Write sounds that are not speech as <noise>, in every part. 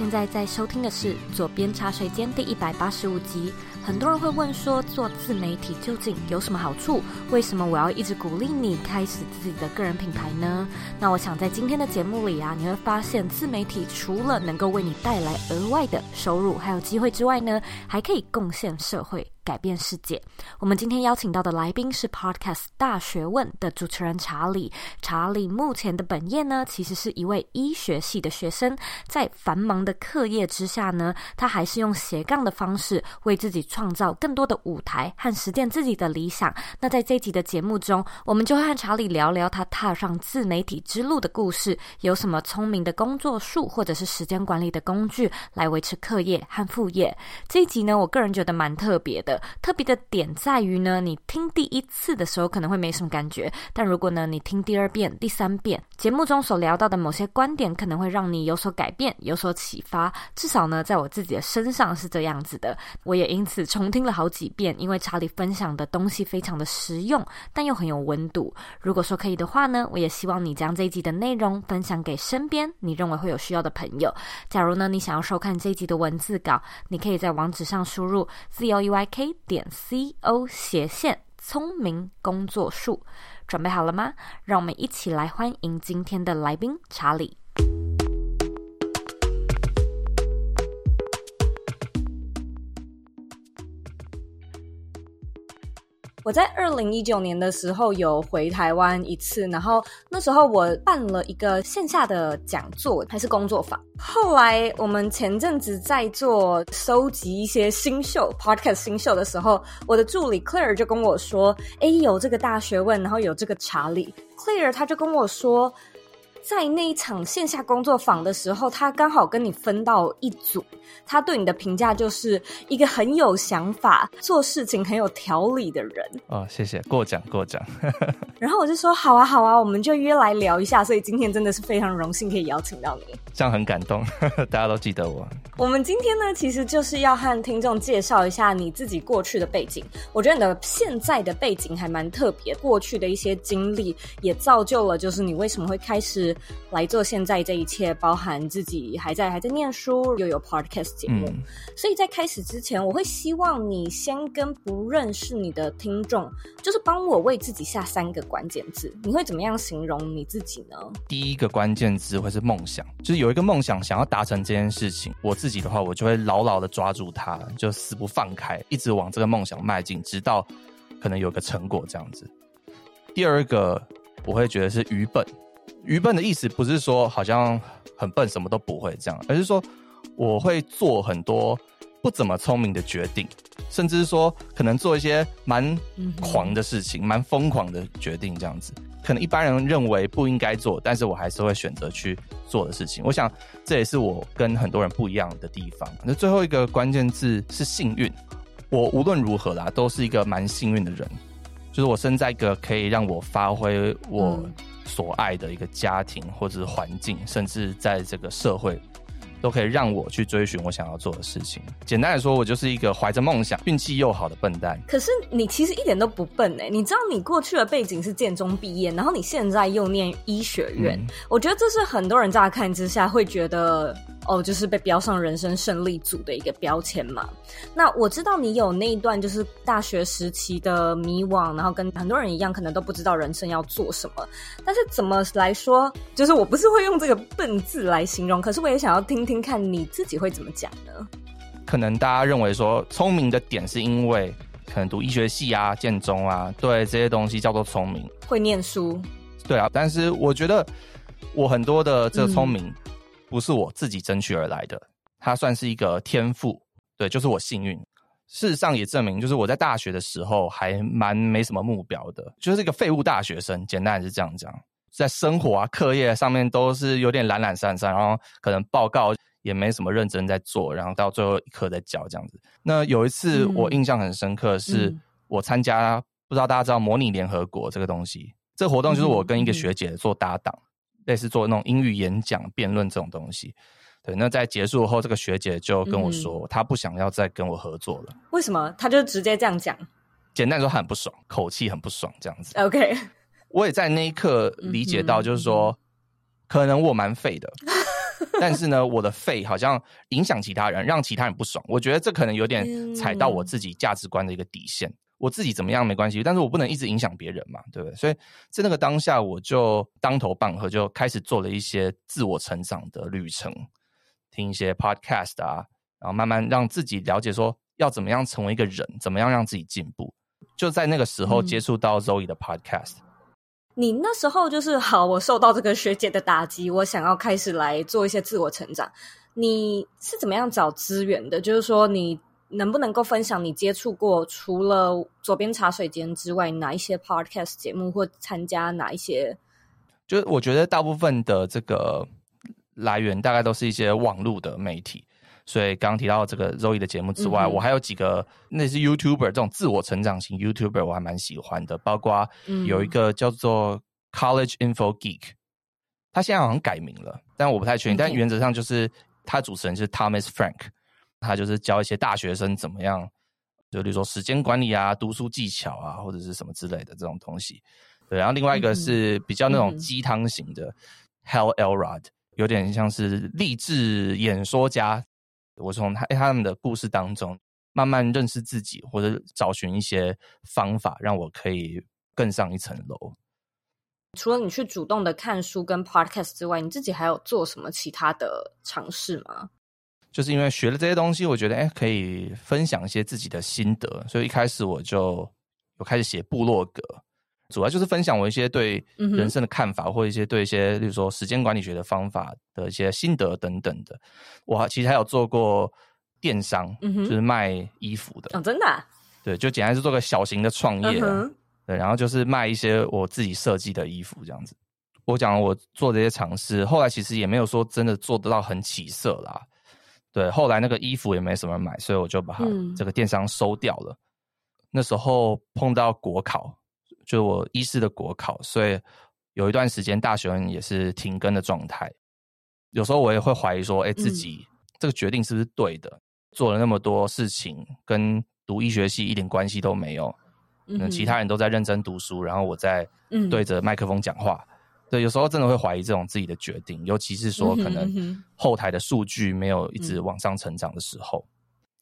现在在收听的是《左边茶水间》第一百八十五集。很多人会问说，做自媒体究竟有什么好处？为什么我要一直鼓励你开始自己的个人品牌呢？那我想在今天的节目里啊，你会发现自媒体除了能够为你带来额外的收入还有机会之外呢，还可以贡献社会。改变世界。我们今天邀请到的来宾是 Podcast 大学问的主持人查理。查理目前的本业呢，其实是一位医学系的学生。在繁忙的课业之下呢，他还是用斜杠的方式为自己创造更多的舞台和实践自己的理想。那在这一集的节目中，我们就会和查理聊聊他踏上自媒体之路的故事，有什么聪明的工作术或者是时间管理的工具来维持课业和副业。这一集呢，我个人觉得蛮特别的。特别的点在于呢，你听第一次的时候可能会没什么感觉，但如果呢你听第二遍、第三遍，节目中所聊到的某些观点可能会让你有所改变、有所启发。至少呢，在我自己的身上是这样子的。我也因此重听了好几遍，因为查理分享的东西非常的实用，但又很有温度。如果说可以的话呢，我也希望你将这一集的内容分享给身边你认为会有需要的朋友。假如呢你想要收看这一集的文字稿，你可以在网址上输入 z o e y k。<laughs> 点 c o 斜线聪明工作术，准备好了吗？让我们一起来欢迎今天的来宾查理。我在二零一九年的时候有回台湾一次，然后那时候我办了一个线下的讲座，还是工作坊。后来我们前阵子在做收集一些新秀 podcast 新秀的时候，我的助理 Claire 就跟我说：“哎，有这个大学问，然后有这个查理。”Claire 他就跟我说。在那一场线下工作坊的时候，他刚好跟你分到一组。他对你的评价就是一个很有想法、做事情很有条理的人。哦，谢谢，过奖过奖。然后我就说好啊好啊，我们就约来聊一下。所以今天真的是非常荣幸可以邀请到你，这样很感动，<laughs> 大家都记得我。我们今天呢，其实就是要和听众介绍一下你自己过去的背景。我觉得你的现在的背景还蛮特别，过去的一些经历也造就了，就是你为什么会开始。来做现在这一切，包含自己还在还在念书，又有 podcast 节目。嗯，所以在开始之前，我会希望你先跟不认识你的听众，就是帮我为自己下三个关键字。你会怎么样形容你自己呢？第一个关键字会是梦想，就是有一个梦想想要达成这件事情。我自己的话，我就会牢牢的抓住它，就死不放开，一直往这个梦想迈进，直到可能有个成果这样子。第二个，我会觉得是愚笨。愚笨的意思不是说好像很笨，什么都不会这样，而是说我会做很多不怎么聪明的决定，甚至是说可能做一些蛮狂的事情，蛮疯狂的决定这样子。可能一般人认为不应该做，但是我还是会选择去做的事情。我想这也是我跟很多人不一样的地方。那最后一个关键字是幸运。我无论如何啦，都是一个蛮幸运的人，就是我生在一个可以让我发挥我。所爱的一个家庭或者是环境，甚至在这个社会，都可以让我去追寻我想要做的事情。简单来说，我就是一个怀着梦想、运气又好的笨蛋。可是你其实一点都不笨哎！你知道你过去的背景是建中毕业，然后你现在又念医学院，嗯、我觉得这是很多人乍看之下会觉得。哦，就是被标上人生胜利组的一个标签嘛。那我知道你有那一段就是大学时期的迷惘，然后跟很多人一样，可能都不知道人生要做什么。但是怎么来说，就是我不是会用这个笨字来形容，可是我也想要听听看你自己会怎么讲呢？可能大家认为说聪明的点是因为可能读医学系啊、建中啊，对这些东西叫做聪明，会念书。对啊，但是我觉得我很多的这个聪明。嗯不是我自己争取而来的，它算是一个天赋，对，就是我幸运。事实上也证明，就是我在大学的时候还蛮没什么目标的，就是一个废物大学生，简单是这样讲，在生活啊、课业上面都是有点懒懒散散，然后可能报告也没什么认真在做，然后到最后一刻再交这样子。那有一次我印象很深刻，是我参加、嗯、不知道大家知道模拟联合国这个东西，这个活动就是我跟一个学姐做搭档。类似做那种英语演讲、辩论这种东西，对，那在结束后，这个学姐就跟我说，她不想要再跟我合作了。为什么？她就直接这样讲。简单说，很不爽，口气很不爽，这样子。OK，我也在那一刻理解到，就是说，可能我蛮废的，但是呢，我的废好像影响其他人，让其他人不爽。我觉得这可能有点踩到我自己价值观的一个底线。我自己怎么样没关系，但是我不能一直影响别人嘛，对不对？所以在那个当下，我就当头棒喝，就开始做了一些自我成长的旅程，听一些 podcast 啊，然后慢慢让自己了解说要怎么样成为一个人，怎么样让自己进步。就在那个时候接触到 Zoe 的 Podcast，嗯。你那时候就是好，我受到这个学姐的打击，我想要开始来做一些自我成长。你是怎么样找资源的？就是说，你能不能够分享你接触过除了左边茶水间之外，哪一些 Podcast 节目，或参加哪一些？就我觉得大部分的这个来源，大概都是一些网络的媒体。所以刚刚提到这个 Zoe 的节目之外，嗯、我还有几个那是 YouTuber 这种自我成长型 YouTuber，我还蛮喜欢的。包括有一个叫做 College Info Geek，他现在好像改名了，但我不太确定。但原则上就是他主持人是 Thomas Frank，他就是教一些大学生怎么样，就比如说时间管理啊、读书技巧啊，或者是什么之类的这种东西。对，然后另外一个是比较那种鸡汤型的 Hal Elrod，有点像是励志演说家。我从他他们的故事当中慢慢认识自己，或者找寻一些方法，让我可以更上一层楼。除了你去主动的看书跟 podcast 之外，你自己还有做什么其他的尝试吗？就是因为学了这些东西，我觉得哎，可以分享一些自己的心得，所以一开始我就有开始写部落格。主要就是分享我一些对人生的看法，嗯、或一些对一些，例如说时间管理学的方法的一些心得等等的。我其实还有做过电商，嗯、就是卖衣服的。哦，真的、啊？对，就简单是做个小型的创业、嗯。对，然后就是卖一些我自己设计的衣服这样子。我讲我做这些尝试，后来其实也没有说真的做得到很起色啦。对，后来那个衣服也没什么人买，所以我就把它这个电商收掉了。嗯、那时候碰到国考。就我医师的国考，所以有一段时间大学也是停更的状态。有时候我也会怀疑说，哎、欸，自己这个决定是不是对的？嗯、做了那么多事情，跟读医学系一点关系都没有。嗯，其他人都在认真读书，然后我在对着麦克风讲话。嗯、对，有时候真的会怀疑这种自己的决定，尤其是说可能后台的数据没有一直往上成长的时候。嗯、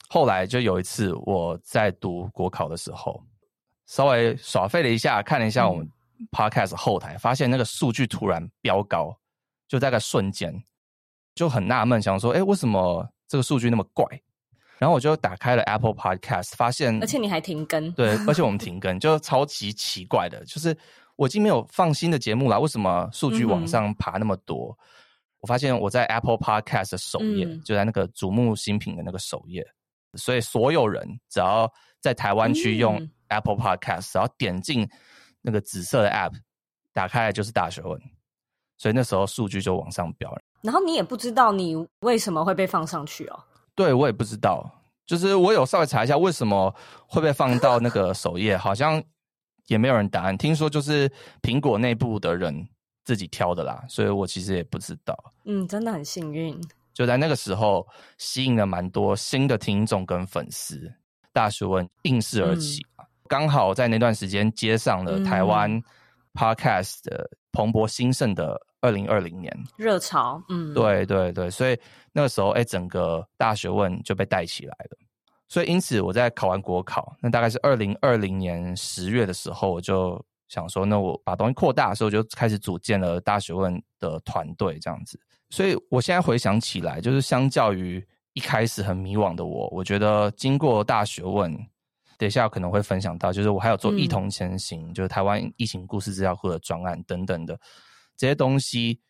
后来就有一次我在读国考的时候。稍微耍废了一下，看了一下我们 podcast 后台，嗯、发现那个数据突然飙高，就在个瞬间，就很纳闷，想说，哎、欸，为什么这个数据那么怪？然后我就打开了 Apple Podcast，发现，而且你还停更，对，而且我们 <laughs> 停更，就超级奇怪的，就是我已经没有放新的节目了，为什么数据往上爬那么多？嗯、我发现我在 Apple Podcast 的首页，嗯、就在那个瞩目新品的那个首页，所以所有人只要在台湾区用、嗯。Apple Podcast，然后点进那个紫色的 App，打开来就是大学问，所以那时候数据就往上飙了。然后你也不知道你为什么会被放上去哦？对，我也不知道，就是我有稍微查一下为什么会被放到那个首页，好像也没有人答案。听说就是苹果内部的人自己挑的啦，所以我其实也不知道。嗯，真的很幸运，就在那个时候吸引了蛮多新的听众跟粉丝，大学问应势而起。嗯刚好在那段时间接上了台湾 Podcast 的蓬勃兴盛的二零二零年热潮，嗯，对对对，所以那个时候，哎，整个大学问就被带起来了。所以因此，我在考完国考，那大概是二零二零年十月的时候，我就想说，那我把东西扩大的时候，就开始组建了大学问的团队，这样子。所以我现在回想起来，就是相较于一开始很迷惘的我，我觉得经过大学问。等一下可能会分享到，就是我还有做一同前行，就是台湾疫情故事资料库的专案等等的这些东西，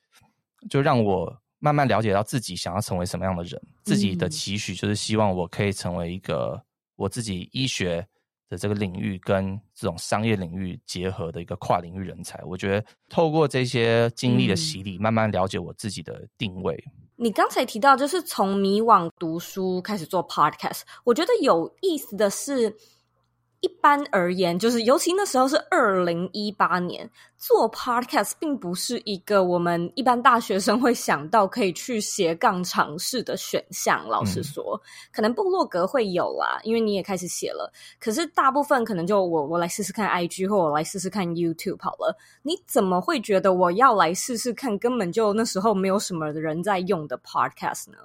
就让我慢慢了解到自己想要成为什么样的人，自己的期许就是希望我可以成为一个我自己医学的这个领域跟这种商业领域结合的一个跨领域人才。我觉得透过这些经历的洗礼，慢慢了解我自己的定位。你刚才提到，就是从迷惘读书开始做 podcast，我觉得有意思的是。一般而言，就是尤其那时候是二零一八年，做 podcast 并不是一个我们一般大学生会想到可以去斜杠尝试的选项。老实说，嗯、可能部落格会有啦，因为你也开始写了。可是大部分可能就我我来试试看 IG，或我来试试看 YouTube 好了。你怎么会觉得我要来试试看？根本就那时候没有什么人在用的 podcast 呢？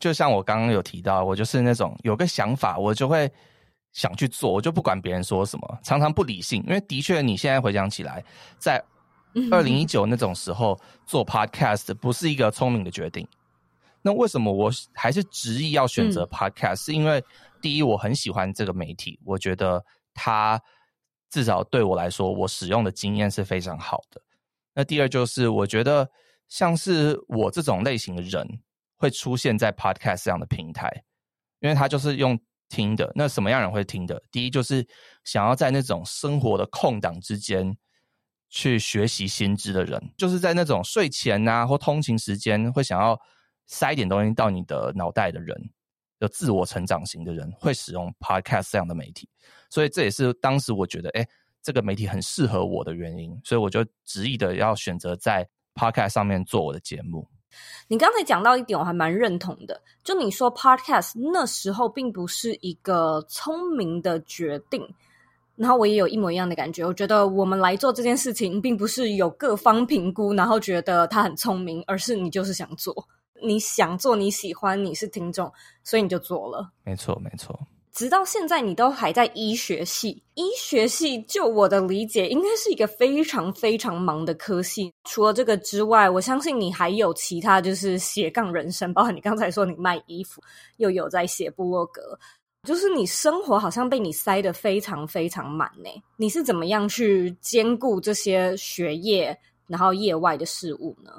就像我刚刚有提到，我就是那种有个想法，我就会。想去做，我就不管别人说什么，常常不理性。因为的确，你现在回想起来，在二零一九那种时候做 podcast 不是一个聪明的决定。那为什么我还是执意要选择 podcast？、嗯、是因为第一，我很喜欢这个媒体，我觉得它至少对我来说，我使用的经验是非常好的。那第二就是，我觉得像是我这种类型的人会出现在 podcast 这样的平台，因为它就是用。听的，那什么样人会听的？第一就是想要在那种生活的空档之间去学习新知的人，就是在那种睡前啊或通勤时间会想要塞一点东西到你的脑袋的人，有自我成长型的人会使用 Podcast 这样的媒体，所以这也是当时我觉得，哎，这个媒体很适合我的原因，所以我就执意的要选择在 Podcast 上面做我的节目。你刚才讲到一点，我还蛮认同的。就你说，Podcast 那时候并不是一个聪明的决定，然后我也有一模一样的感觉。我觉得我们来做这件事情，并不是有各方评估，然后觉得他很聪明，而是你就是想做，你想做，你喜欢，你是听众，所以你就做了。没错，没错。直到现在，你都还在医学系。医学系，就我的理解，应该是一个非常非常忙的科系。除了这个之外，我相信你还有其他，就是斜杠人生，包括你刚才说你卖衣服，又有在写部落格，就是你生活好像被你塞得非常非常满呢。你是怎么样去兼顾这些学业，然后业外的事物呢？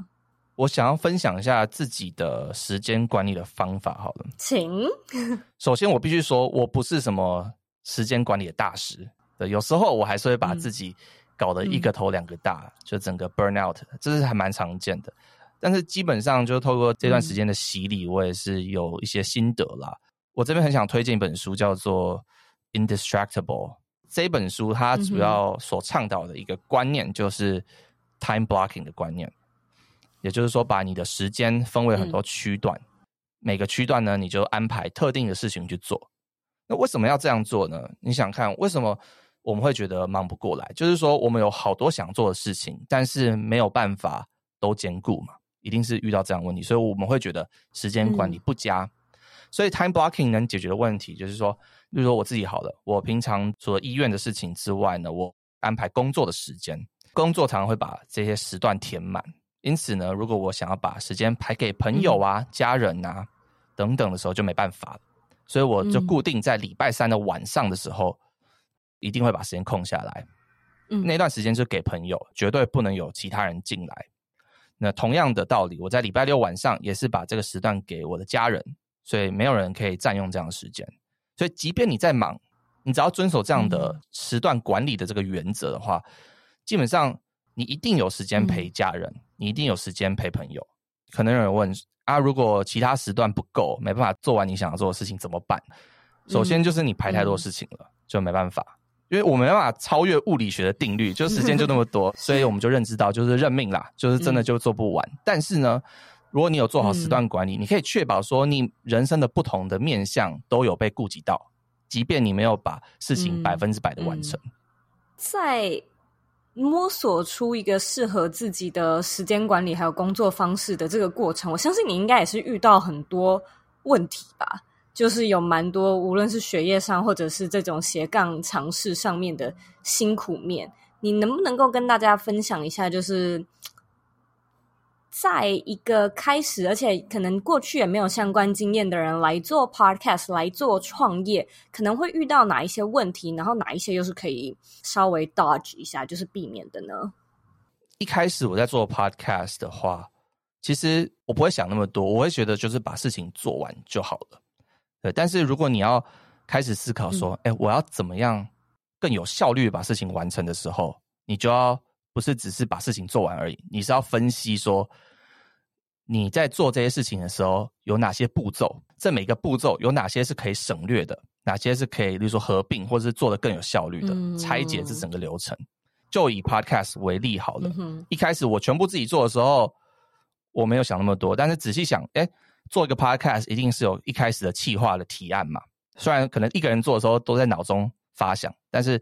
我想要分享一下自己的时间管理的方法，好了，请。<laughs> 首先，我必须说，我不是什么时间管理的大师，对，有时候我还是会把自己搞得一个头两个大，嗯、就整个 burn out，这是还蛮常见的。但是基本上，就透过这段时间的洗礼，我也是有一些心得啦。嗯、我这边很想推荐一本书，叫做《Indistractable》。这本书它主要所倡导的一个观念，就是 time blocking 的观念。也就是说，把你的时间分为很多区段，嗯、每个区段呢，你就安排特定的事情去做。那为什么要这样做呢？你想看为什么我们会觉得忙不过来？就是说，我们有好多想做的事情，但是没有办法都兼顾嘛，一定是遇到这样的问题，所以我们会觉得时间管理不佳。嗯、所以 time blocking 能解决的问题，就是说，比如说我自己好了，我平常除了医院的事情之外呢，我安排工作的时间，工作常常会把这些时段填满。因此呢，如果我想要把时间排给朋友啊、嗯、家人啊等等的时候，就没办法了。所以我就固定在礼拜三的晚上的时候，嗯、一定会把时间空下来。嗯，那段时间就给朋友，绝对不能有其他人进来。那同样的道理，我在礼拜六晚上也是把这个时段给我的家人，所以没有人可以占用这样的时间。所以，即便你在忙，你只要遵守这样的时段管理的这个原则的话，基本上。你一定有时间陪家人，嗯、你一定有时间陪朋友。可能有人问啊，如果其他时段不够，没办法做完你想要做的事情怎么办？首先就是你排太多事情了，嗯、就没办法，因为我没办法超越物理学的定律，就时间就那么多，<laughs> 所以我们就认知到就是认命啦，就是真的就做不完。嗯、但是呢，如果你有做好时段管理，嗯、你可以确保说你人生的不同的面向都有被顾及到，即便你没有把事情百分之百的完成，在。摸索出一个适合自己的时间管理还有工作方式的这个过程，我相信你应该也是遇到很多问题吧？就是有蛮多，无论是学业上或者是这种斜杠尝试上面的辛苦面，你能不能够跟大家分享一下？就是。在一个开始，而且可能过去也没有相关经验的人来做 podcast，来做创业，可能会遇到哪一些问题，然后哪一些又是可以稍微 dodge 一下，就是避免的呢？一开始我在做 podcast 的话，其实我不会想那么多，我会觉得就是把事情做完就好了。对，但是如果你要开始思考说，哎、嗯，我要怎么样更有效率把事情完成的时候，你就要不是只是把事情做完而已，你是要分析说。你在做这些事情的时候有哪些步骤？这每个步骤有哪些是可以省略的？哪些是可以，例如说合并或者是做的更有效率的？嗯、拆解这整个流程。就以 Podcast 为例好了。嗯、一开始我全部自己做的时候，我没有想那么多。但是仔细想，哎，做一个 Podcast 一定是有一开始的企划的提案嘛。虽然可能一个人做的时候都在脑中发想，但是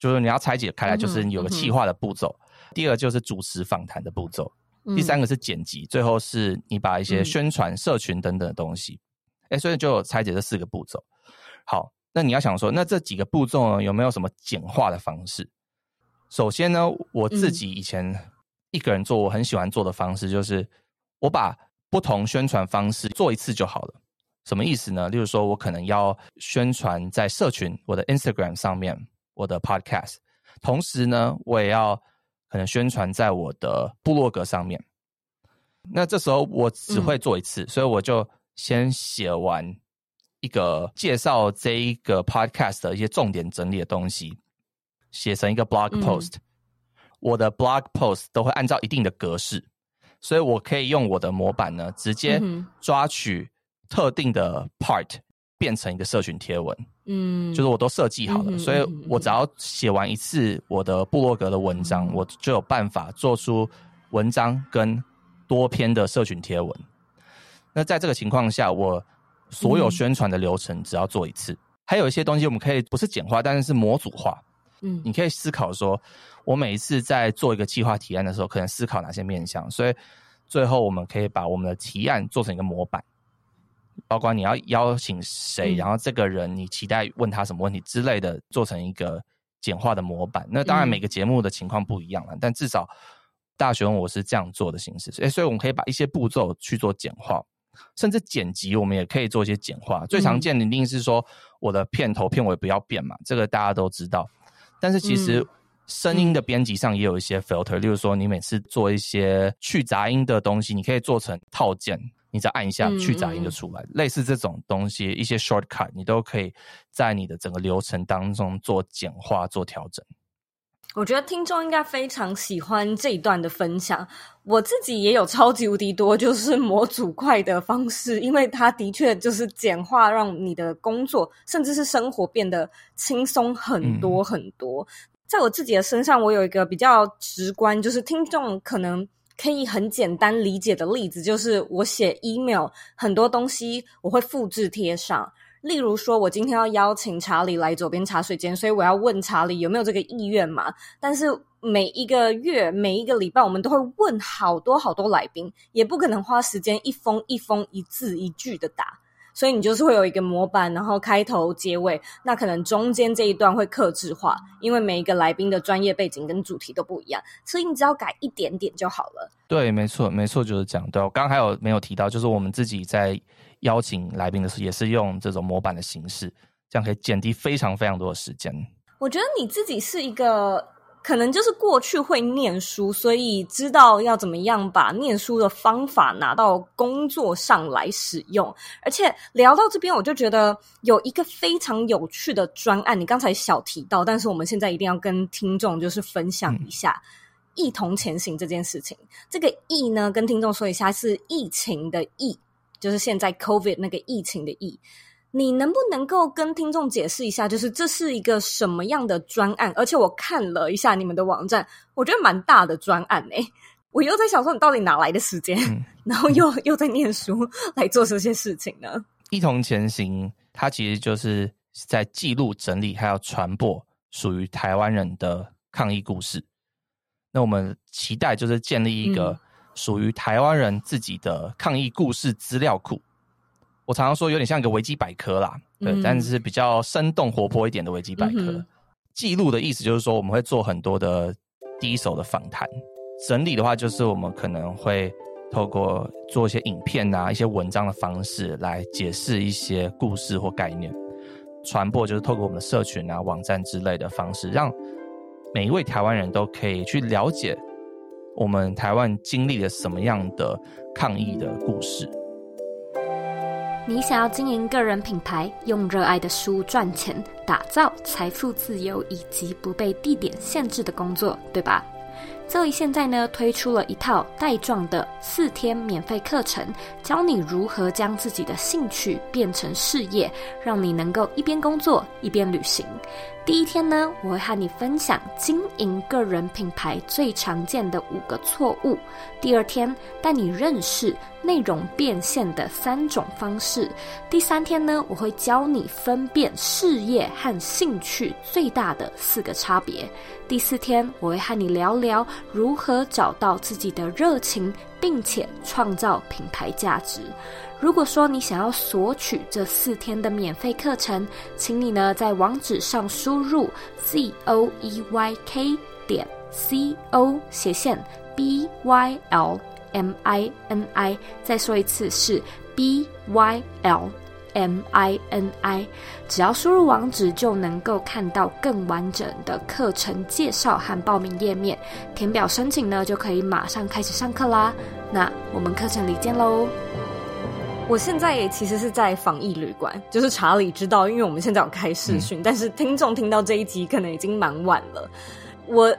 就是你要拆解开来，就是你有个企划的步骤。第二个就是主持访谈的步骤。第三个是剪辑，最后是你把一些宣传、社群等等的东西。哎，所以就有拆解这四个步骤。好，那你要想说，那这几个步骤呢，有没有什么简化的方式？首先呢，我自己以前一个人做，我很喜欢做的方式就是，我把不同宣传方式做一次就好了。什么意思呢？例如说，我可能要宣传在社群，我的 Instagram 上面，我的 Podcast，同时呢，我也要可能宣传在我的部落格上面。那这时候我只会做一次，所以我就先写完一个介绍这一个 Podcast 的一些重点整理的东西。写成一个 blog post，嗯，我的 blog post 都会按照一定的格式，所以我可以用我的模板呢，直接抓取特定的 part 变成一个社群贴文。嗯，就是我都设计好了，所以我只要写完一次我的部落格的文章，我就有办法做出文章跟多篇的社群贴文。那在这个情况下，我所有宣传的流程只要做一次。还有一些东西我们可以不是简化，但是是模组化。嗯，你可以思考说，我每一次在做一个计划提案的时候，可能思考哪些面向，所以最后我们可以把我们的提案做成一个模板，包括你要邀请谁，然后这个人你期待问他什么问题之类的，做成一个简化的模板。那当然每个节目的情况不一样了，但至少大学问我是这样做的形式，所以所以我们可以把一些步骤去做简化，甚至剪辑我们也可以做一些简化。最常见的一定是说我的片头片尾不要变嘛，这个大家都知道。但是其实声音的编辑上也有一些 filter，嗯，例如说你每次做一些去杂音的东西，你可以做成套件，你只要按一下去杂音就出来。嗯嗯，类似这种东西，一些 shortcut 你都可以在你的整个流程当中做简化、做调整。我觉得听众应该非常喜欢这一段的分享。我自己也有超级无敌多，就是模组块的方式，因为它的确就是简化，让你的工作甚至是生活变得轻松很多很多。嗯。在我自己的身上，我有一个比较直观，就是听众可能可以很简单理解的例子，就是我写 email 很多东西，我会复制贴上。例如说，我今天要邀请查理来左边茶水间，所以我要问查理有没有这个意愿嘛？但是每一个月、每一个礼拜，我们都会问好多好多来宾，也不可能花时间一封一封、一字一句的打，所以你就是会有一个模板，然后开头、结尾，那可能中间这一段会克制化，因为每一个来宾的专业背景跟主题都不一样，所以你只要改一点点就好了。对，没错，没错，就是这样。对，我刚刚还有没有提到，就是我们自己在。邀请来宾的时候，也是用这种模板的形式，这样可以减低非常非常多的时间。我觉得你自己是一个，可能就是过去会念书，所以知道要怎么样把念书的方法拿到工作上来使用。而且聊到这边，我就觉得有一个非常有趣的专案，你刚才小提到，但是我们现在一定要跟听众就是分享一下“一同前行”这件事情。这个“疫”呢，跟听众说一下，是疫情的“疫”。就是现在 COVID 那个疫情的疫，你能不能够跟听众解释一下，就是这是一个什么样的专案？而且我看了一下你们的网站，我觉得蛮大的专案诶、欸。<laughs> 我又在想说，你到底哪来的时间，嗯、然后又又在念书来做这些事情呢？一同前行，它其实就是在记录、整理还有传播属于台湾人的抗疫故事。那我们期待就是建立一个、嗯。属于台湾人自己的抗疫故事资料库，我常常说有点像一个维基百科啦，对，嗯、但是比较生动活泼一点的维基百科。嗯、记录的意思就是说，我们会做很多的第一手的访谈，整理的话就是我们可能会透过做一些影片啊、一些文章的方式来解释一些故事或概念，传播就是透过我们的社群啊、网站之类的方式，让每一位台湾人都可以去了解。我们台湾经历了什么样的抗疫的故事？你想要经营个人品牌，用热爱的书赚钱，打造财富自由以及不被地点限制的工作，对吧？这里现在呢推出了一套带状的四天免费课程，教你如何将自己的兴趣变成事业，让你能够一边工作一边旅行。第一天呢，我会和你分享经营个人品牌最常见的五个错误。第二天，带你认识内容变现的三种方式。第三天呢，我会教你分辨事业和兴趣最大的四个差别。第四天，我会和你聊聊如何找到自己的热情，并且创造品牌价值。如果说你想要索取这四天的免费课程，请你呢在网址上输入 z o e y k 点 c o 斜线 b y l m i n i，再说一次是 b y l m i n i，只要输入网址就能够看到更完整的课程介绍和报名页面，填表申请呢就可以马上开始上课啦。那我们课程里见喽。我现在也其实是在防疫旅馆，就是查理知道，因为我们现在有开视讯，嗯、但是听众听到这一集可能已经蛮晚了。我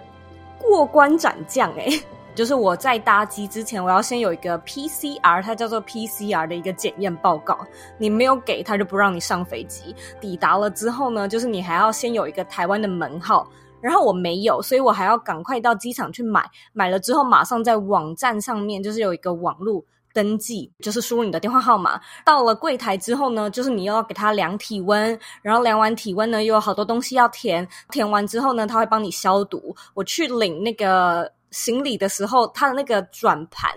过关斩将诶，就是我在搭机之前，我要先有一个 PCR，它叫做 PCR 的一个检验报告，你没有给他就不让你上飞机。抵达了之后呢，就是你还要先有一个台湾的门号，然后我没有，所以我还要赶快到机场去买，买了之后马上在网站上面就是有一个网路。登记就是输入你的电话号码，到了柜台之后呢，就是你又要给他量体温，然后量完体温呢，又有好多东西要填，填完之后呢，他会帮你消毒。我去领那个行李的时候，他的那个转盘。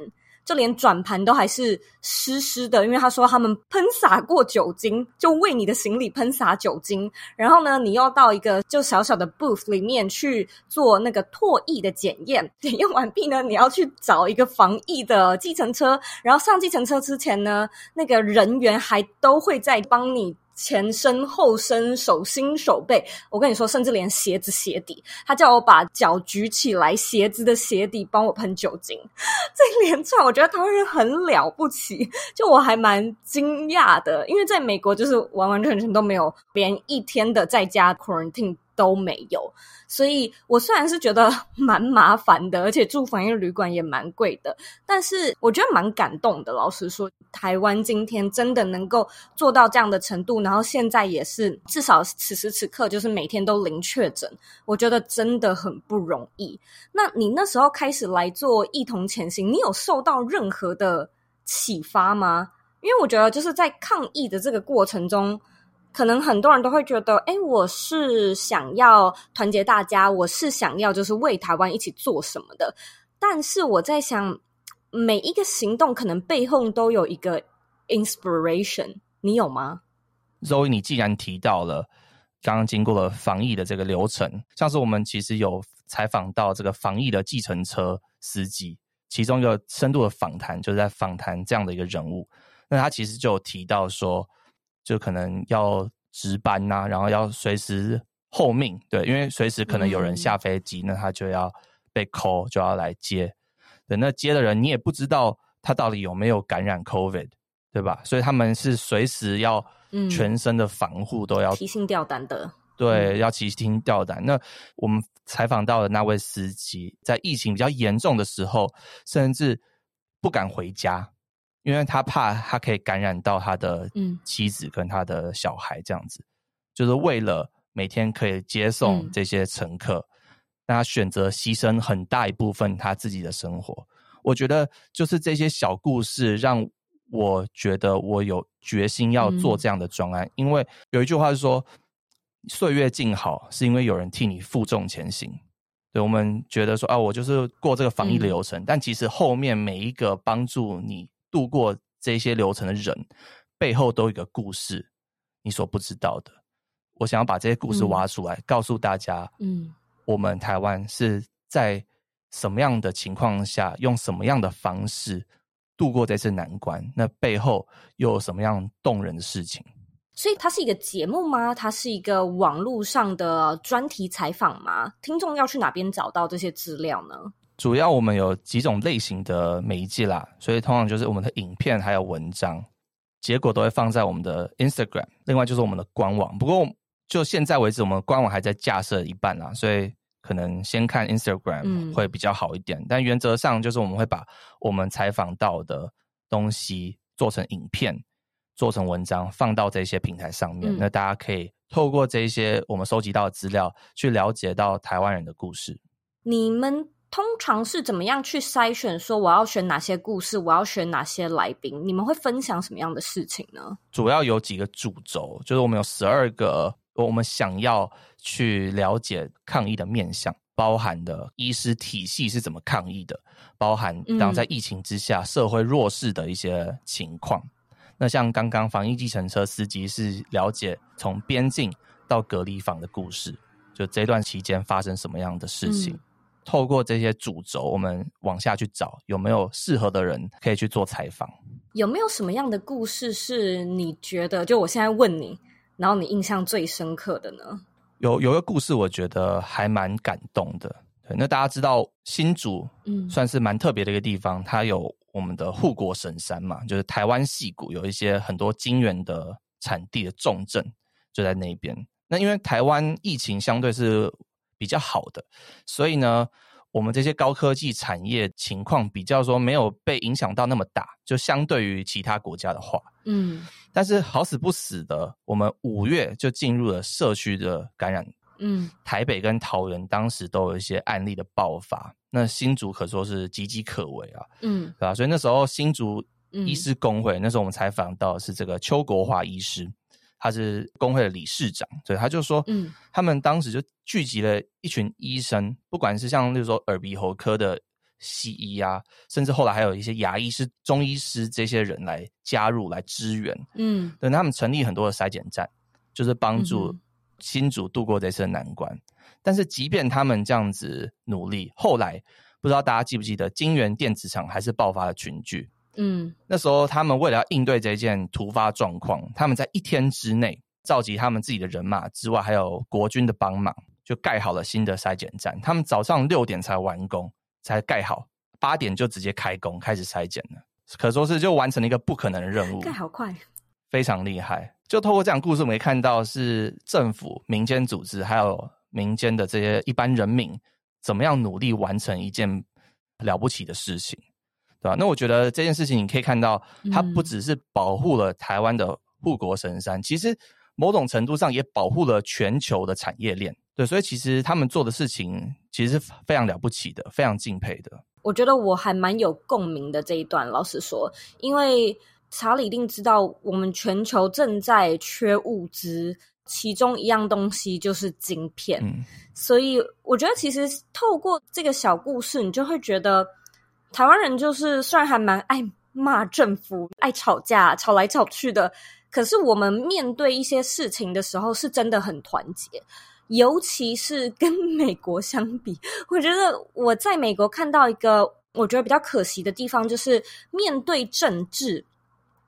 就连转盘都还是湿湿的，因为他说他们喷洒过酒精，就为你的行李喷洒酒精。然后呢，你要到一个就小小的 booth 里面去做那个唾液的检验。检 <laughs> 验完毕呢，你要去找一个防疫的计程车。然后上计程车之前呢，那个人员还都会在帮你。前身后身手心手背，我跟你说，甚至连鞋子鞋底，他叫我把脚举起来，鞋子的鞋底帮我喷酒精。<laughs> 这一连串，我觉得台湾人很了不起，就我还蛮惊讶的，因为在美国就是完完全全都没有，连一天的在家 quarantine 都没有。所以我虽然是觉得 <laughs> 蛮麻烦的，而且住防疫旅馆也蛮贵的，但是我觉得蛮感动的。老实说，台湾今天真的能够做到这样的程度，然后现在也是至少此时此刻就是每天都零确诊，我觉得真的很不容易。那你那时候开始来做一同前行，你有受到任何的启发吗？因为我觉得就是在抗疫的这个过程中。可能很多人都会觉得，诶，我是想要团结大家，我是想要就是为台湾一起做什么的。但是我在想，每一个行动可能背后都有一个 inspiration，你有吗？Zoe，你既然提到了刚刚经过了防疫的这个流程，像是我们其实有采访到这个防疫的计程车司机，其中一个深度的访谈就是在访谈这样的一个人物，那他其实就提到说。就可能要值班呐、啊，然后要随时候命，对，因为随时可能有人下飞机，嗯、那他就要被 call，就要来接。对，那接的人你也不知道他到底有没有感染 COVID，对吧？所以他们是随时要全身的防护都要、嗯、提心吊胆的，对，要提心吊胆。那我们采访到的那位司机，在疫情比较严重的时候，甚至不敢回家。因为他怕他可以感染到他的妻子跟他的小孩，这样子，嗯、就是为了每天可以接送这些乘客，那、嗯、他选择牺牲很大一部分他自己的生活。我觉得就是这些小故事让我觉得我有决心要做这样的专案，嗯、因为有一句话是说，岁月静好是因为有人替你负重前行。对，我们觉得说啊，我就是过这个防疫流程，嗯、但其实后面每一个帮助你。度过这些流程的人背后都有一个故事，你所不知道的。我想要把这些故事挖出来，嗯、告诉大家，嗯，我们台湾是在什么样的情况下，用什么样的方式度过这次难关？那背后又有什么样动人的事情？所以它是一个节目吗？它是一个网络上的专题采访吗？听众要去哪边找到这些资料呢？主要我们有几种类型的媒介啦，所以通常就是我们的影片还有文章，结果都会放在我们的 Instagram。另外就是我们的官网，不过就现在为止，我们官网还在架设一半啦，所以可能先看 Instagram 会比较好一点。嗯、但原则上就是我们会把我们采访到的东西做成影片，做成文章，放到这些平台上面。嗯、那大家可以透过这些我们收集到的资料，去了解到台湾人的故事。你们通常是怎么样去筛选？说我要选哪些故事，我要选哪些来宾？你们会分享什么样的事情呢？主要有几个主轴，就是我们有十二个。我们想要去了解抗疫的面向，包含的医师体系是怎么抗疫的，包含当在疫情之下社会弱势的一些情况。嗯、那像刚刚防疫计程车司机是了解从边境到隔离房的故事，就这段期间发生什么样的事情。嗯、透过这些主轴，我们往下去找有没有适合的人可以去做采访。有没有什么样的故事是你觉得？就我现在问你。然后你印象最深刻的呢？有有一个故事，我觉得还蛮感动的。对，那大家知道新竹，嗯，算是蛮特别的一个地方，嗯、它有我们的护国神山嘛，就是台湾戏谷有一些很多晶圆的产地的重镇就在那边。那因为台湾疫情相对是比较好的，所以呢，我们这些高科技产业情况比较说没有被影响到那么大，就相对于其他国家的话，嗯。但是好死不死的，我们五月就进入了社区的感染。嗯，台北跟桃园当时都有一些案例的爆发，那新竹可说是岌岌可危啊。嗯，对吧？所以那时候新竹医师工会，嗯、那时候我们采访到的是这个邱国华医师，他是工会的理事长，所以他就说，嗯，他们当时就聚集了一群医生，不管是像例如说耳鼻喉科的。西医啊，甚至后来还有一些牙医师、中医师这些人来加入来支援，嗯，等他们成立很多的筛检站，就是帮助新竹度过这次的难关。嗯、但是，即便他们这样子努力，后来不知道大家记不记得，金源电子厂还是爆发了群聚。嗯，那时候他们为了要应对这件突发状况，他们在一天之内召集他们自己的人马之外，还有国军的帮忙，就盖好了新的筛检站。他们早上六点才完工。才盖好，八点就直接开工开始筛检了，可说是就完成了一个不可能的任务。盖好快，非常厉害。就透过这样故事，我们可以看到是政府、民间组织还有民间的这些一般人民，怎么样努力完成一件了不起的事情，对吧？那我觉得这件事情，你可以看到，它不只是保护了台湾的护国神山，嗯、其实某种程度上也保护了全球的产业链。对，所以其实他们做的事情其实是非常了不起的，非常敬佩的。我觉得我还蛮有共鸣的这一段，老实说，因为查理一定知道我们全球正在缺物资，其中一样东西就是晶片。嗯，所以我觉得其实透过这个小故事，你就会觉得台湾人就是虽然还蛮爱骂政府、爱吵架、吵来吵去的，可是我们面对一些事情的时候，是真的很团结。尤其是跟美国相比，我觉得我在美国看到一个我觉得比较可惜的地方，就是面对政治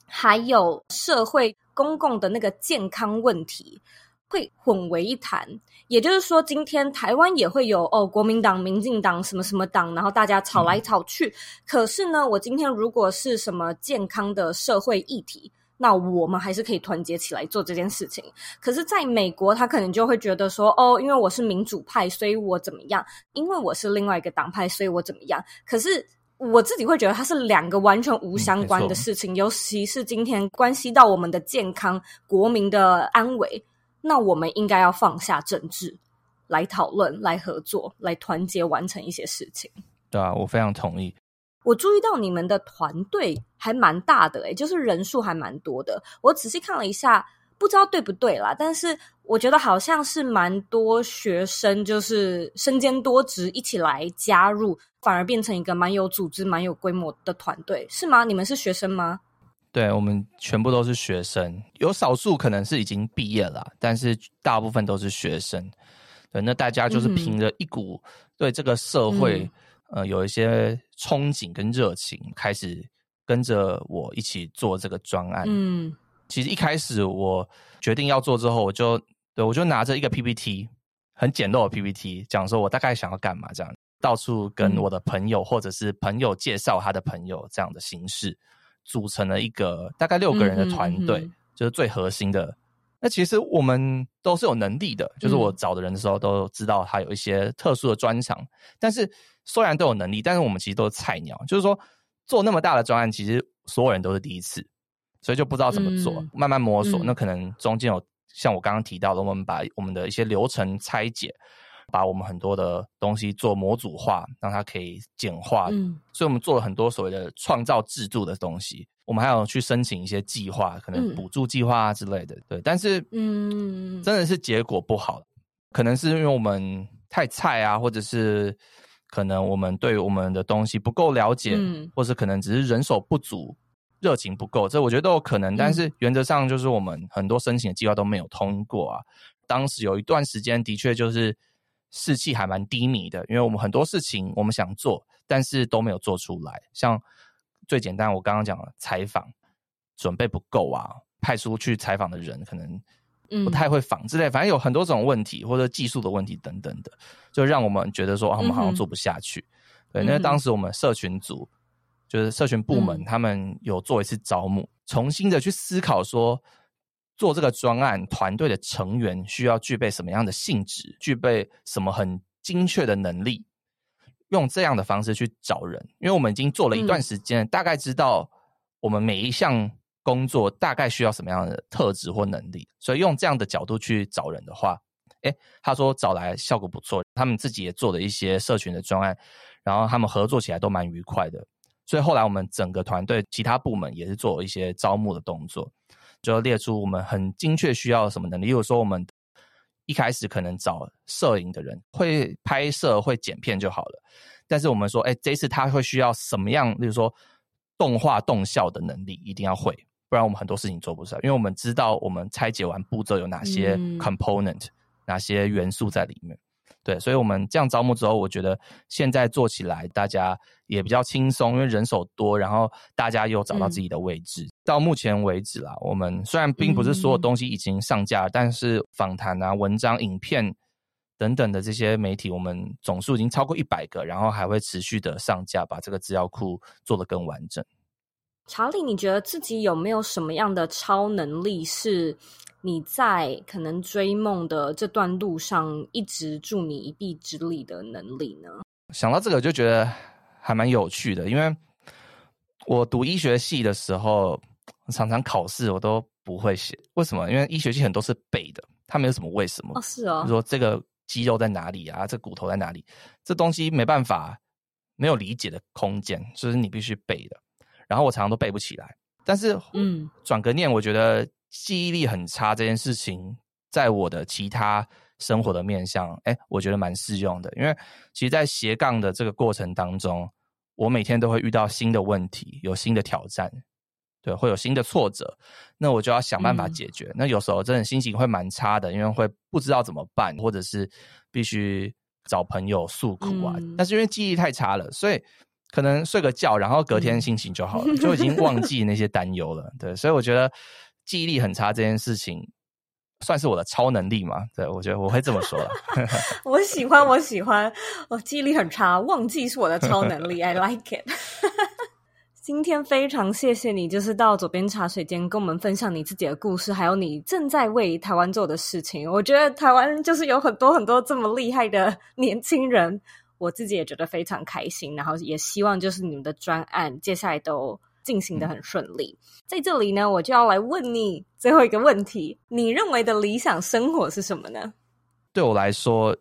还有社会公共的那个健康问题会混为一谈。也就是说，今天台湾也会有哦，国民党、民进党什么什么党，然后大家吵来吵去。嗯、可是呢，我今天如果是什么健康的社会议题，那我们还是可以团结起来做这件事情。可是，在美国，他可能就会觉得说，哦，因为我是民主派，所以我怎么样？因为我是另外一个党派，所以我怎么样？可是我自己会觉得，它是两个完全无相关的事情。嗯，尤其是今天关系到我们的健康、国民的安危，那我们应该要放下政治，来讨论、来合作、来团结完成一些事情。对啊，我非常同意。我注意到你们的团队还蛮大的诶，就是人数还蛮多的。我仔细看了一下，不知道对不对啦，但是我觉得好像是蛮多学生，就是身兼多职一起来加入，反而变成一个蛮有组织、蛮有规模的团队，是吗？你们是学生吗？对，我们全部都是学生，有少数可能是已经毕业了，但是大部分都是学生。对，那大家就是凭着一股对这个社会。嗯呃，有一些憧憬跟热情，开始跟着我一起做这个专案。嗯，其实一开始我决定要做之后，我就对我就拿着一个 PPT，很简陋的 PPT，讲说我大概想要干嘛，这样到处跟我的朋友、嗯、或者是朋友介绍他的朋友这样的形式，组成了一个大概六个人的团队，嗯哼嗯哼，就是最核心的那其实我们都是有能力的，就是我找的人的时候都知道他有一些特殊的专长。但是虽然都有能力，但是我们其实都是菜鸟，就是说做那么大的专案，其实所有人都是第一次，所以就不知道怎么做，嗯、慢慢摸索。嗯、那可能中间有像我刚刚提到的，我们把我们的一些流程拆解。把我们很多的东西做模组化，让它可以简化。嗯，所以我们做了很多所谓的创造制度的东西。我们还有去申请一些计划，可能补助计划啊之类的。嗯、对，但是嗯，真的是结果不好。可能是因为我们太菜啊，或者是可能我们对我们的东西不够了解，嗯、或是可能只是人手不足、热情不够，这我觉得都有可能。但是原则上就是我们很多申请的计划都没有通过啊。当时有一段时间的确就是。士气还蛮低迷的，因为我们很多事情我们想做，但是都没有做出来。像最简单，我刚刚讲了采访准备不够啊，派出去采访的人可能不太会访之类，反正有很多种问题或者技术的问题等等的，就让我们觉得说啊，我们好像做不下去。嗯、哼对，那当时我们社群组就是社群部门，他们有做一次招募，嗯、重新的去思考说。做这个专案团队的成员需要具备什么样的性质？具备什么很精确的能力？用这样的方式去找人，因为我们已经做了一段时间，嗯、大概知道我们每一项工作大概需要什么样的特质或能力，所以用这样的角度去找人的话，诶，他说找来效果不错，他们自己也做了一些社群的专案，然后他们合作起来都蛮愉快的，所以后来我们整个团队其他部门也是做一些招募的动作。就列出我们很精确需要什么能力，例如说我们一开始可能找摄影的人，会拍摄、会剪片就好了。但是我们说，哎，这次他会需要什么样？例如说动画动效的能力一定要会，不然我们很多事情做不出来。因为我们知道我们拆解完步骤有哪些 component，、嗯、哪些元素在里面。对，所以我们这样招募之后，我觉得现在做起来大家也比较轻松，因为人手多，然后大家又找到自己的位置。嗯、到目前为止啦，我们虽然并不是所有东西已经上架，嗯、但是访谈啊、文章、影片等等的这些媒体，我们总数已经超过一百个，然后还会持续的上架，把这个资料库做得更完整。查理，你觉得自己有没有什么样的超能力是？你在可能追梦的这段路上，一直助你一臂之力的能力呢？想到这个就觉得还蛮有趣的，因为我读医学系的时候，常常考试我都不会写。为什么？因为医学系很多是背的，它没有什么为什么。哦，是哦。说这个肌肉在哪里啊？这个骨头在哪里？这东西没办法，没有理解的空间，就是你必须背的。然后我常常都背不起来。但是，嗯，转个念，我觉得。记忆力很差这件事情，在我的其他生活的面向，哎，我觉得蛮适用的。因为其实，在斜杠的这个过程当中，我每天都会遇到新的问题，有新的挑战，对，会有新的挫折，那我就要想办法解决。嗯、那有时候真的心情会蛮差的，因为会不知道怎么办，或者是必须找朋友诉苦啊。嗯、但是因为记忆力太差了，所以可能睡个觉，然后隔天心情就好了，嗯、就已经忘记那些担忧了。对，所以我觉得。记忆力很差这件事情，算是我的超能力吗？对，我觉得我会这么说。<laughs> 我喜欢，我喜欢。我记忆力很差，忘记是我的超能力。I like it。<laughs> 今天非常谢谢你，就是到左边茶水间跟我们分享你自己的故事，还有你正在为台湾做的事情。我觉得台湾就是有很多很多这么厉害的年轻人，我自己也觉得非常开心。然后也希望就是你们的专案接下来都。进行的很顺利，在这里呢，我就要来问你最后一个问题：你认为的理想生活是什么呢？对我来说，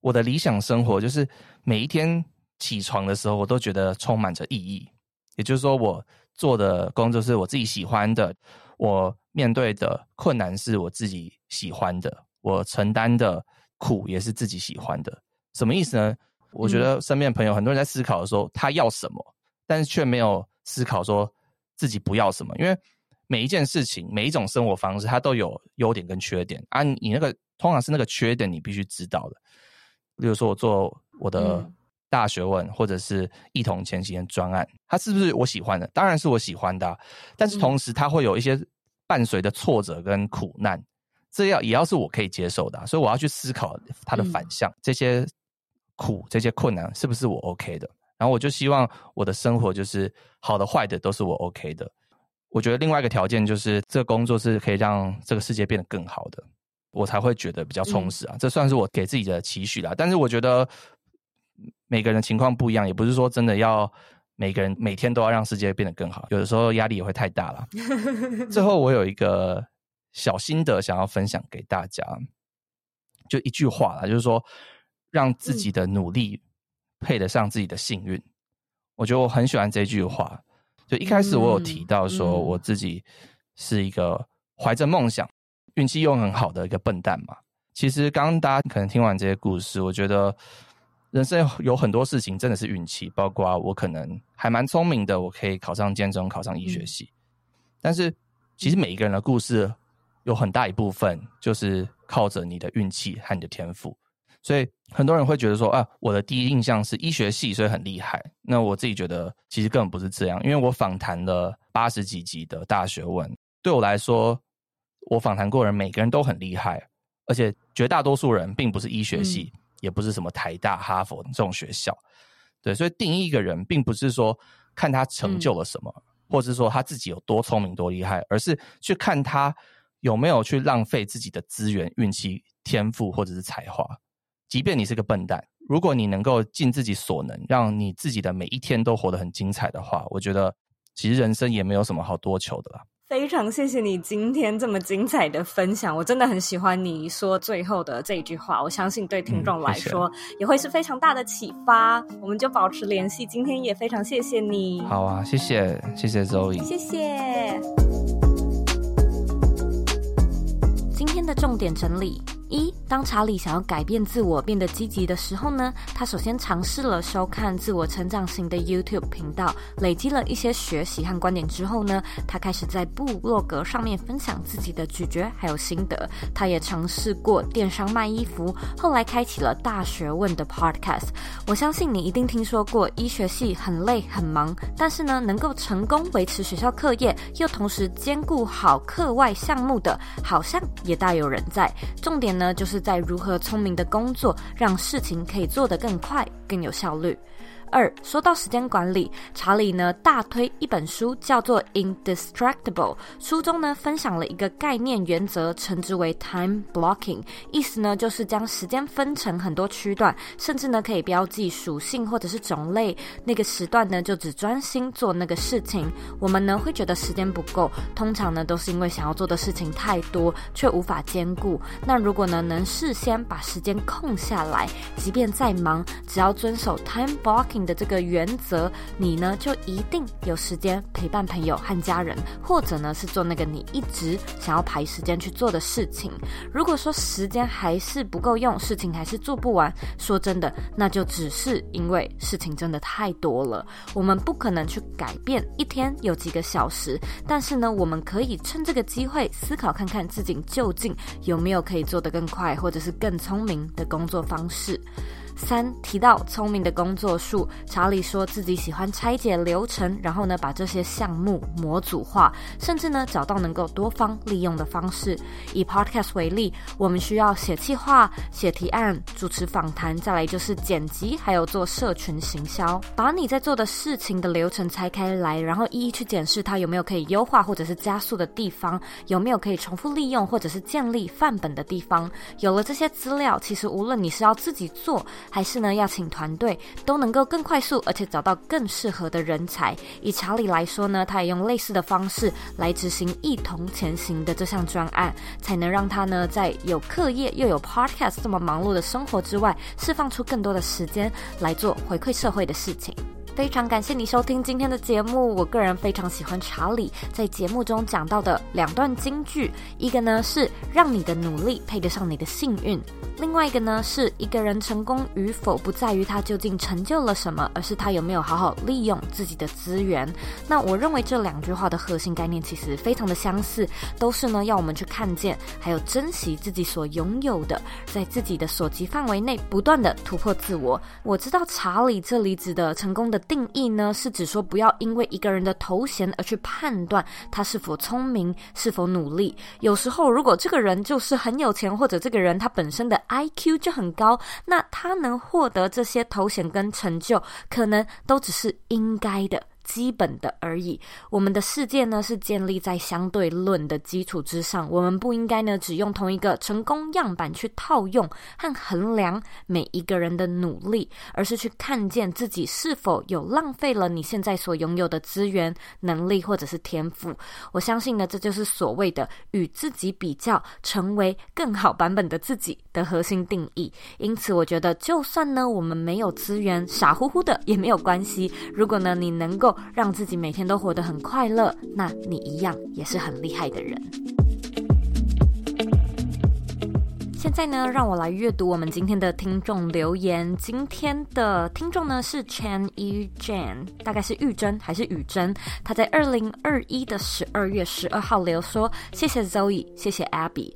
我的理想生活就是每一天起床的时候，我都觉得充满着意义。也就是说，我做的工作是我自己喜欢的，我面对的困难是我自己喜欢的，我承担的苦也是自己喜欢的。什么意思呢？我觉得身边朋友很多人在思考的时候，他要什么，但是却没有。思考说自己不要什么，因为每一件事情、每一种生活方式，它都有优点跟缺点啊。你那个通常是那个缺点，你必须知道的。例如说，我做我的大学问，或者是一同前行的专案，它是不是我喜欢的？当然是我喜欢的啊，但是同时它会有一些伴随的挫折跟苦难，这要也要是我可以接受的啊。所以我要去思考它的反向，这些苦、这些困难是不是我 OK 的？然后我就希望我的生活就是好的坏的都是我 OK 的，我觉得另外一个条件就是，这个工作是可以让这个世界变得更好的，我才会觉得比较充实啊。嗯、这算是我给自己的期许啦。但是我觉得每个人情况不一样，也不是说真的要每个人每天都要让世界变得更好。有的时候压力也会太大了。<laughs> 最后，我有一个小心得想要分享给大家，就一句话啦，就是说，让自己的努力配得上自己的幸运。我觉得我很喜欢这句话。就一开始我有提到说，我自己是一个怀着梦想、运气又很好的一个笨蛋嘛。其实刚刚大家可能听完这些故事，我觉得人生有很多事情真的是运气，包括我可能还蛮聪明的，我可以考上建中、考上医学系。但是其实每一个人的故事有很大一部分就是靠着你的运气和你的天赋。所以很多人会觉得说啊，我的第一印象是医学系，所以很厉害。那我自己觉得其实根本不是这样，因为我访谈了八十几集的大学问，对我来说，我访谈过的人每个人都很厉害，而且绝大多数人并不是医学系，嗯、也不是什么台大、哈佛这种学校。对，所以定义一个人，并不是说看他成就了什么，嗯、或者是说他自己有多聪明、多厉害，而是去看他有没有去浪费自己的资源、运气、天赋或者是才华。即便你是个笨蛋，如果你能够尽自己所能，让你自己的每一天都活得很精彩的话，我觉得其实人生也没有什么好多求的啦。非常谢谢你今天这么精彩的分享，我真的很喜欢你说最后的这一句话，我相信对听众来说也会是非常大的启发。嗯，我们就保持联系，今天也非常谢谢你。好啊，谢谢，谢谢 Zoe，谢谢。今天的重点整理。一，当查理想要改变自我，变得积极的时候呢，他首先尝试了收看自我成长型的 YouTube 频道，累积了一些学习和观点之后呢，他开始在部落格上面分享自己的咀嚼还有心得。他也尝试过电商卖衣服，后来开启了大学问的 Podcast。我相信你一定听说过，医学系很累很忙，但是呢，能够成功维持学校课业，又同时兼顾好课外项目的，好像也大有人在。重点。呢，就是在如何聪明的工作，让事情可以做得更快、更有效率。二，说到时间管理，查理呢大推一本书，叫做《Indestructible》。书中呢分享了一个概念原则，称之为 Time Blocking，意思呢就是将时间分成很多区段，甚至呢可以标记属性或者是种类。那个时段呢就只专心做那个事情。我们呢会觉得时间不够，通常呢都是因为想要做的事情太多，却无法兼顾。那如果呢能事先把时间空下来，即便再忙，只要遵守 Time Blocking。的这个原则，你呢就一定有时间陪伴朋友和家人，或者呢是做那个你一直想要排时间去做的事情。如果说时间还是不够用，事情还是做不完，说真的，那就只是因为事情真的太多了。我们不可能去改变一天有几个小时，但是呢，我们可以趁这个机会思考看看自己究竟有没有可以做得更快，或者是更聪明的工作方式。三，提到聪明的工作术，查理说自己喜欢拆解流程，然后呢把这些项目模组化，甚至呢找到能够多方利用的方式。以 Podcast 为例，我们需要写企划、写提案、主持访谈，再来就是剪辑，还有做社群行销。把你在做的事情的流程拆开来，然后一一去检视它有没有可以优化或者是加速的地方，有没有可以重复利用或者是建立范本的地方。有了这些资料，其实无论你是要自己做，还是呢，要请团队都能够更快速，而且找到更适合的人才。以查理来说呢，他也用类似的方式来执行一同前行的这项专案，才能让他呢在有课业又有 podcast 这么忙碌的生活之外，释放出更多的时间来做回馈社会的事情。非常感谢你收听今天的节目。我个人非常喜欢查理在节目中讲到的两段金句，一个呢是让你的努力配得上你的幸运，另外一个呢是一个人成功与否不在于他究竟成就了什么，而是他有没有好好利用自己的资源。那我认为这两句话的核心概念其实非常的相似，都是呢要我们去看见还有珍惜自己所拥有的，在自己的所及范围内不断的突破自我。我知道查理这里指的成功的。定义呢，是指说不要因为一个人的头衔而去判断他是否聪明、是否努力。有时候，如果这个人就是很有钱，或者这个人他本身的 IQ 就很高，那他能获得这些头衔跟成就，可能都只是应该的。基本的而已。我们的世界呢，是建立在相对论的基础之上，我们不应该呢，只用同一个成功样板去套用和衡量每一个人的努力，而是去看见自己是否有浪费了你现在所拥有的资源、能力或者是天赋。我相信呢，这就是所谓的与自己比较，成为更好版本的自己的核心定义。因此，我觉得就算呢，我们没有资源，傻乎乎的也没有关系。如果呢，你能够让自己每天都活得很快乐，那你一样也是很厉害的人。现在呢，让我来阅读我们今天的听众留言。今天的听众呢是 Chan Yu Jan，大概是玉珍还是雨珍？他在二零二一的十二月十二号留说：“谢谢 Zoe，谢谢 Abby。”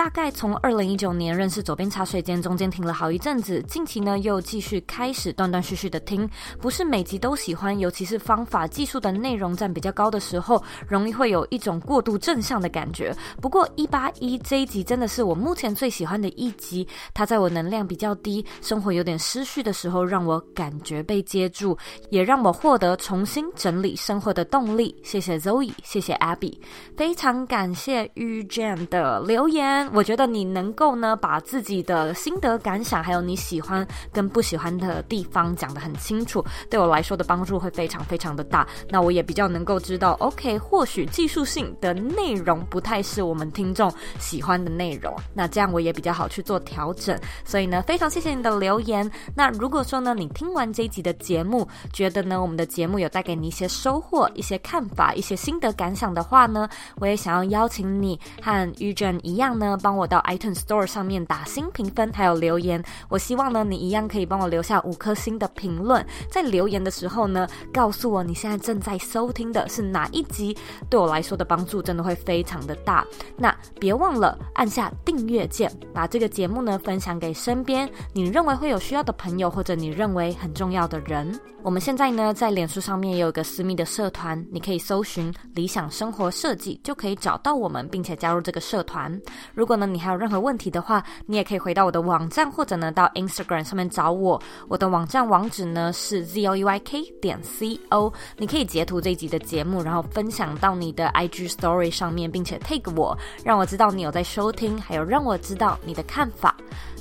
大概从二零一九年认识左边茶水间，中间停了好一阵子，近期呢又继续开始断断续续的听，不是每集都喜欢，尤其是方法技术的内容占比较高的时候，容易会有一种过度正向的感觉。不过一八一这一集真的是我目前最喜欢的一集，它在我能量比较低、生活有点失序的时候，让我感觉被接住，也让我获得重新整理生活的动力。谢谢 Zoe，谢谢 Abby，非常感谢遇见的留言。我觉得你能够呢，把自己的心得感想，还有你喜欢跟不喜欢的地方讲得很清楚，对我来说的帮助会非常非常的大。那我也比较能够知道，OK，或许技术性的内容不太是我们听众喜欢的内容，那这样我也比较好去做调整。所以呢，非常谢谢你的留言。那如果说呢，你听完这一集的节目，觉得呢，我们的节目有带给你一些收获、一些看法、一些心得感想的话呢，我也想要邀请你和 Eugene 一样呢。帮我到 iTunes Store 上面打新评分，还有留言。我希望呢，你一样可以帮我留下五颗星的评论。在留言的时候呢，告诉我你现在正在收听的是哪一集，对我来说的帮助真的会非常的大。那别忘了按下订阅键，把这个节目呢分享给身边你认为会有需要的朋友，或者你认为很重要的人。我们现在呢，在脸书上面也有一个私密的社团，你可以搜寻“理想生活设计”，就可以找到我们，并且加入这个社团。如果呢，你还有任何问题的话，你也可以回到我的网站，或者呢，到 Instagram 上面找我。我的网站网址呢是 zoeyk 点 co，你可以截图这一集的节目，然后分享到你的 IG Story 上面，并且 take 我，让我知道你有在收听，还有让我知道你的看法。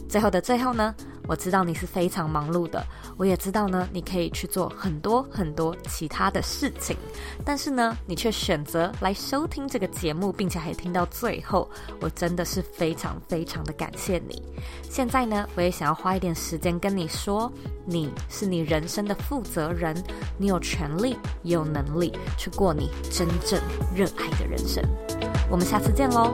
最后的最后呢，我知道你是非常忙碌的，我也知道呢，你可以去做很多很多其他的事情，但是呢，你却选择来收听这个节目，并且还听到最后，我真的是非常非常的感谢你。现在呢，我也想要花一点时间跟你说，你是你人生的负责人，你有权利也有能力去过你真正热爱的人生。我们下次见喽。